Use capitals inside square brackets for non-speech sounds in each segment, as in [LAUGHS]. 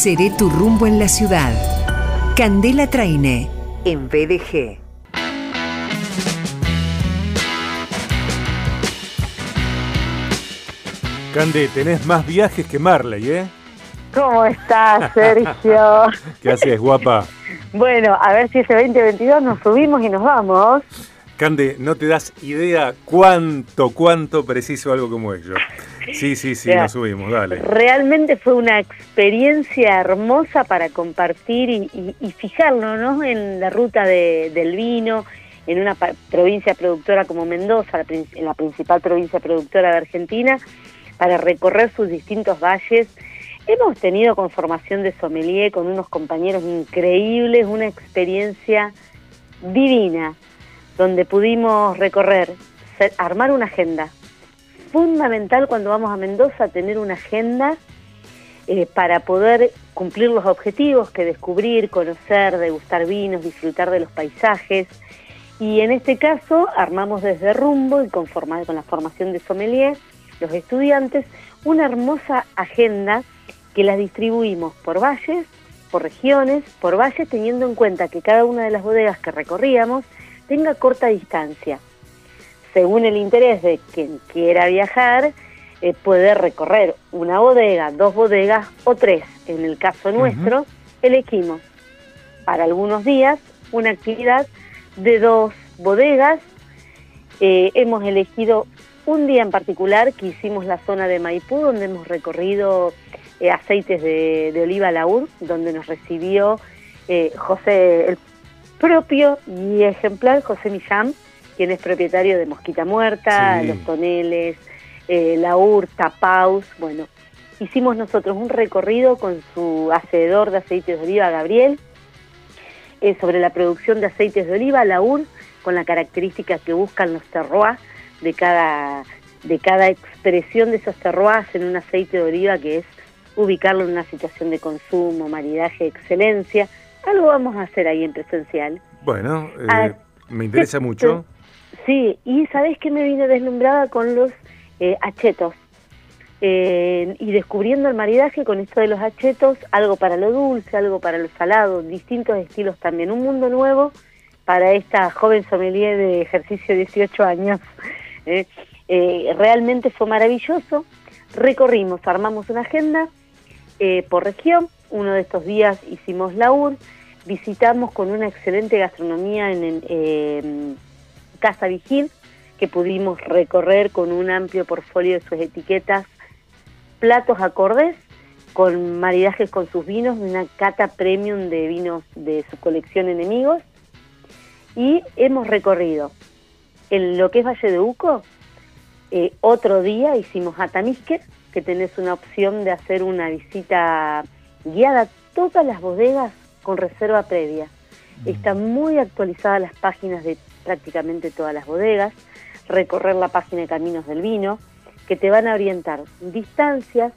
Seré tu rumbo en la ciudad. Candela Traine, en BDG. Cande, tenés más viajes que Marley, ¿eh? ¿Cómo estás, Sergio? [LAUGHS] ¿Qué haces, guapa? Bueno, a ver si ese 2022 nos subimos y nos vamos. Cande, no te das idea cuánto, cuánto preciso algo como ello. Sí, sí, sí, nos subimos, dale. Realmente fue una experiencia hermosa para compartir y, fijarlo, ¿no? En la ruta del vino, en una provincia productora como Mendoza, en la principal provincia productora de Argentina, para recorrer sus distintos valles Hemos tenido con formación de sommelier con unos compañeros increíbles, una experiencia divina, donde pudimos recorrer, armar una agenda. Fundamental cuando vamos a Mendoza tener una agenda eh, para poder cumplir los objetivos que descubrir, conocer, degustar vinos, disfrutar de los paisajes. Y en este caso armamos desde Rumbo y con, con la formación de sommelier, los estudiantes, una hermosa agenda que las distribuimos por valles, por regiones, por valles, teniendo en cuenta que cada una de las bodegas que recorríamos tenga corta distancia. Según el interés de quien quiera viajar, eh, puede recorrer una bodega, dos bodegas o tres. En el caso nuestro, elegimos para algunos días una actividad de dos bodegas. Eh, hemos elegido un día en particular que hicimos la zona de Maipú, donde hemos recorrido eh, aceites de, oliva laúd, donde nos recibió José, el propio y ejemplar José Millán, quien es propietario de Mosquita Muerta, Los Toneles, eh, Laur, Tapaus, bueno, hicimos nosotros un recorrido con su hacedor de aceites de oliva, Gabriel, eh, sobre la producción de aceites de oliva, Laur, con la característica que buscan los terroirs de cada, de cada expresión de esos terroirs en un aceite de oliva que es ubicarlo en una situación de consumo, maridaje, excelencia. Algo vamos a hacer ahí en presencial. Bueno, eh, ah, me interesa mucho. Sí, y sabes que me vine deslumbrada con los eh, achetos. Eh, y descubriendo el maridaje con esto de los achetos, algo para lo dulce, algo para lo salado, distintos estilos también, un mundo nuevo para esta joven sommelier de ejercicio de 18 años. [LAUGHS] realmente fue maravilloso. Recorrimos, armamos una agenda, eh, por región. Uno de estos días hicimos la UR, visitamos con una excelente gastronomía en, em, Casa Vigil, que pudimos recorrer con un amplio portfolio de sus etiquetas, platos acordes, con maridajes con sus vinos, una cata premium de vinos de su colección Enemigos. Y hemos recorrido en lo que es Valle de Uco, eh, otro día hicimos Atamisque, que tenés una opción de hacer una visita guiada a todas las bodegas con reserva previa. Mm. Están muy actualizadas las páginas de prácticamente todas las bodegas, recorrer la página de Caminos del Vino, que te van a orientar distancias,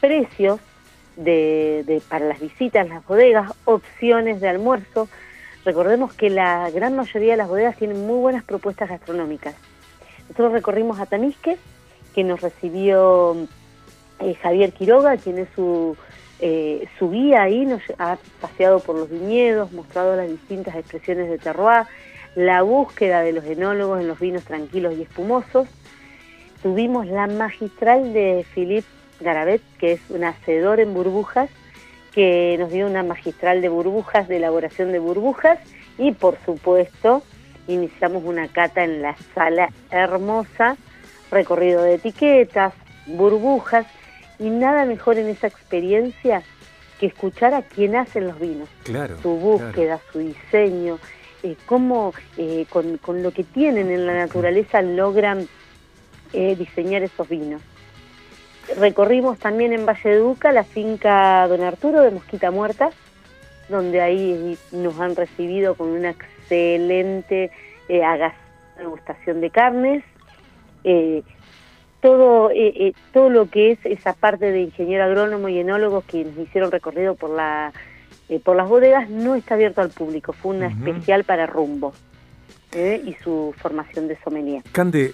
precios de, para las visitas a las bodegas, opciones de almuerzo. Recordemos que la gran mayoría de las bodegas tienen muy buenas propuestas gastronómicas. Nosotros recorrimos a Tamisque, que nos recibió eh, Javier Quiroga, quien es su, eh, su guía ahí, nos ha paseado por los viñedos, mostrado las distintas expresiones de terroir, la búsqueda de los enólogos en los vinos tranquilos y espumosos. Tuvimos la magistral de Philippe Garabet, que es un hacedor en burbujas, que nos dio una magistral de burbujas, de elaboración de burbujas, y por supuesto iniciamos una cata en la sala hermosa, recorrido de etiquetas, burbujas, y nada mejor en esa experiencia que escuchar a quien hacen los vinos. Claro, su búsqueda, su diseño, eh, cómo eh, con, con, lo que tienen en la naturaleza logran eh, diseñar esos vinos. Recorrimos también en Valle de Duca la finca Don Arturo de Mosquita Muerta, donde ahí nos han recibido con una excelente degustación de carnes. Todo, todo lo que es esa parte de ingeniero agrónomo y enólogos que nos hicieron recorrido por, la, eh, por las bodegas no está abierto al público, fue una especial para Rumbo y su formación de sommelier. Cande,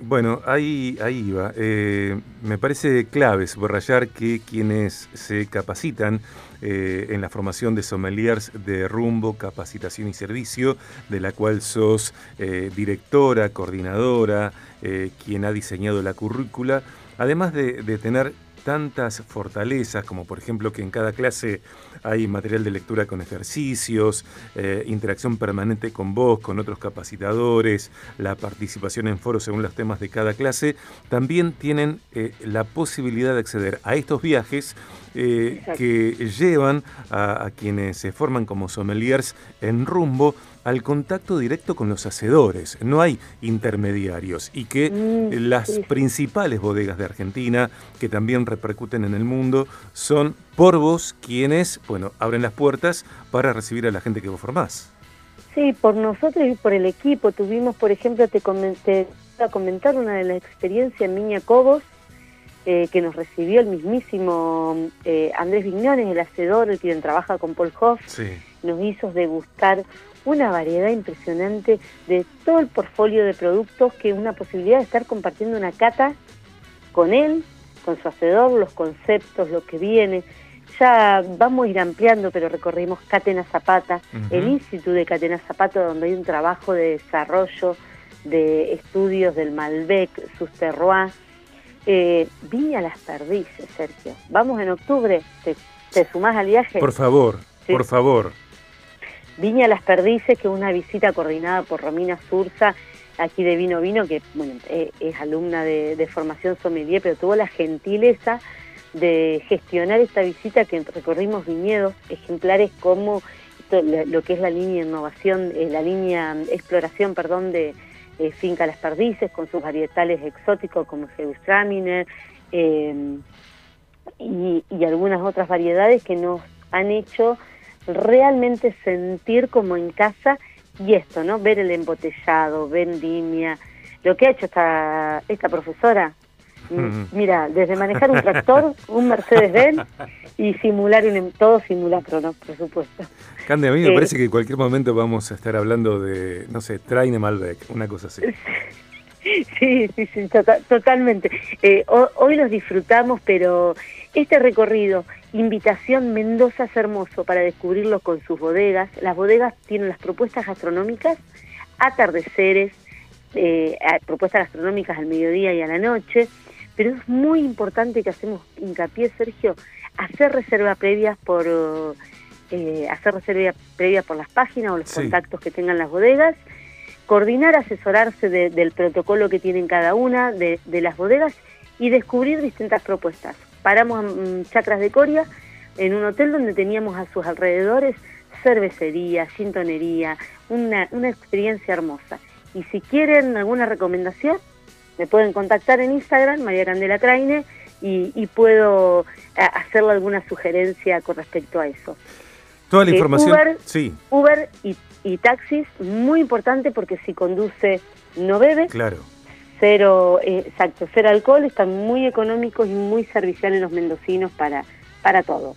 Bueno, ahí, ahí va. Eh, me parece clave subrayar que quienes se capacitan eh, en la formación de sommeliers de rumbo, capacitación y servicio, de la cual sos eh, directora, coordinadora, quien ha diseñado la currícula, además de, de tener tantas fortalezas, como por ejemplo que en cada clase hay material de lectura con ejercicios, eh, interacción permanente con vos, con otros capacitadores, la participación en foros según los temas de cada clase, también tienen eh, la posibilidad de acceder a estos viajes eh, que llevan a, quienes se forman como sommeliers en rumbo al contacto directo con los hacedores. No hay intermediarios y que mm, las principales bodegas de Argentina, que también repercuten en el mundo, son por vos quienes, bueno, abren las puertas para recibir a la gente que vos formás. Sí, por nosotros y por el equipo. Tuvimos, por ejemplo, te comenté a comentar una de las experiencias en Miña Cobos, eh, que nos recibió el mismísimo eh, Andrés Vignones, el hacedor, el quien trabaja con Paul Hoff, nos hizo degustar una variedad impresionante de todo el portfolio de productos que una posibilidad de estar compartiendo una cata con él, con su hacedor, los conceptos, lo que viene. Ya vamos a ir ampliando, pero recorrimos Catena Zapata, el Instituto de Catena Zapata, donde hay un trabajo de desarrollo de estudios del Malbec, sus terroirs, eh, Viña Las Perdices, Sergio. Vamos en octubre, ¿te, te sumás al viaje? Por favor, por favor. Viña Las Perdices, que es una visita coordinada por Romina Surza, aquí de Vino Vino, que bueno, eh, es, alumna de, formación sommelier, pero tuvo la gentileza de gestionar esta visita que recorrimos viñedos, ejemplares como lo que es la línea innovación, eh, la línea exploración, perdón, de, eh, Finca Las Perdices, con sus varietales exóticos como Gewürztraminer eh, y, y, algunas otras variedades que nos han hecho realmente sentir como en casa y esto, ¿no? Ver el embotellado, vendimia, lo que ha hecho esta, esta profesora, Mira, desde manejar un tractor, un Mercedes-Benz y simular un, todo simulacro, ¿no? Por supuesto. Cande, a mí me eh, parece que en cualquier momento vamos a estar hablando de, no sé, Traine Malbec, una cosa así. [LAUGHS] Sí, sí, sí, tota-, totalmente. Eh, hoy los disfrutamos, pero este recorrido, invitación Mendoza es hermoso para descubrirlo con sus bodegas. Las bodegas tienen las propuestas gastronómicas, atardeceres, eh, propuestas gastronómicas al mediodía y a la noche, pero es muy importante que hacemos hincapié, Sergio, hacer reserva previas por eh, hacer reserva previa por las páginas o los contactos que tengan las bodegas, coordinar, asesorarse del protocolo que tienen cada una de, las bodegas y descubrir distintas propuestas. Paramos en Chacras de Coria, en un hotel donde teníamos a sus alrededores cervecería, sintonería, una, una experiencia hermosa. Y si quieren alguna recomendación, me pueden contactar en Instagram, María Candela Traine, y, puedo eh, hacerle alguna sugerencia con respecto a eso. Toda la eh, información. Uber, sí. Uber y, taxis, muy importante porque si conduce no bebe. Claro. Cero, eh, exacto, cero alcohol, están muy económicos y muy serviciales los mendocinos para, para todo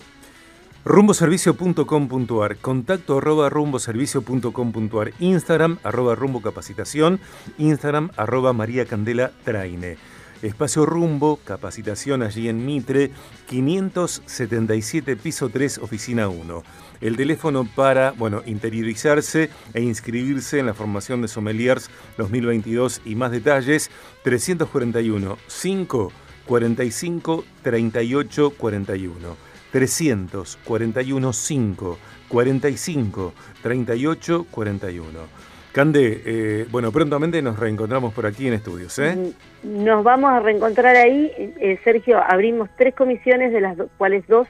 rumboservicio.com.ar, contacto arroba rumboservicio.com.ar, Instagram arroba rumbo capacitación, Instagram arroba María Candela Traine. Espacio Rumbo, capacitación allí en Mitre, 577 piso 3, oficina 1. El teléfono para, bueno, interiorizarse e inscribirse en la formación de sommeliers 2022 y más detalles, 341 5 45 38 41. 341 5 45 38 41. Cande, eh, bueno, prontamente nos reencontramos por aquí en estudios, ¿eh? Nos vamos a reencontrar ahí. Eh, Sergio, abrimos tres comisiones, de las cuales dos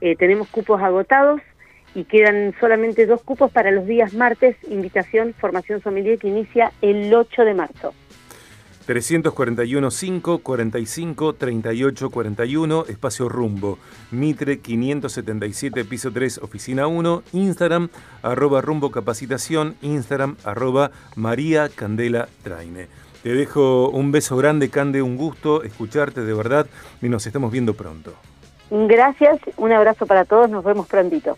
eh, tenemos cupos agotados y quedan solamente dos cupos para los días martes, invitación, formación sommelier que inicia el 8 de marzo. 341 5 45 38 41, espacio rumbo, Mitre 577, piso 3, oficina 1, Instagram, arroba rumbo capacitación, Instagram, arroba María Candela Traine. Te dejo un beso grande, Cande, un gusto escucharte de verdad y nos estamos viendo pronto. Gracias, un abrazo para todos, nos vemos prontito.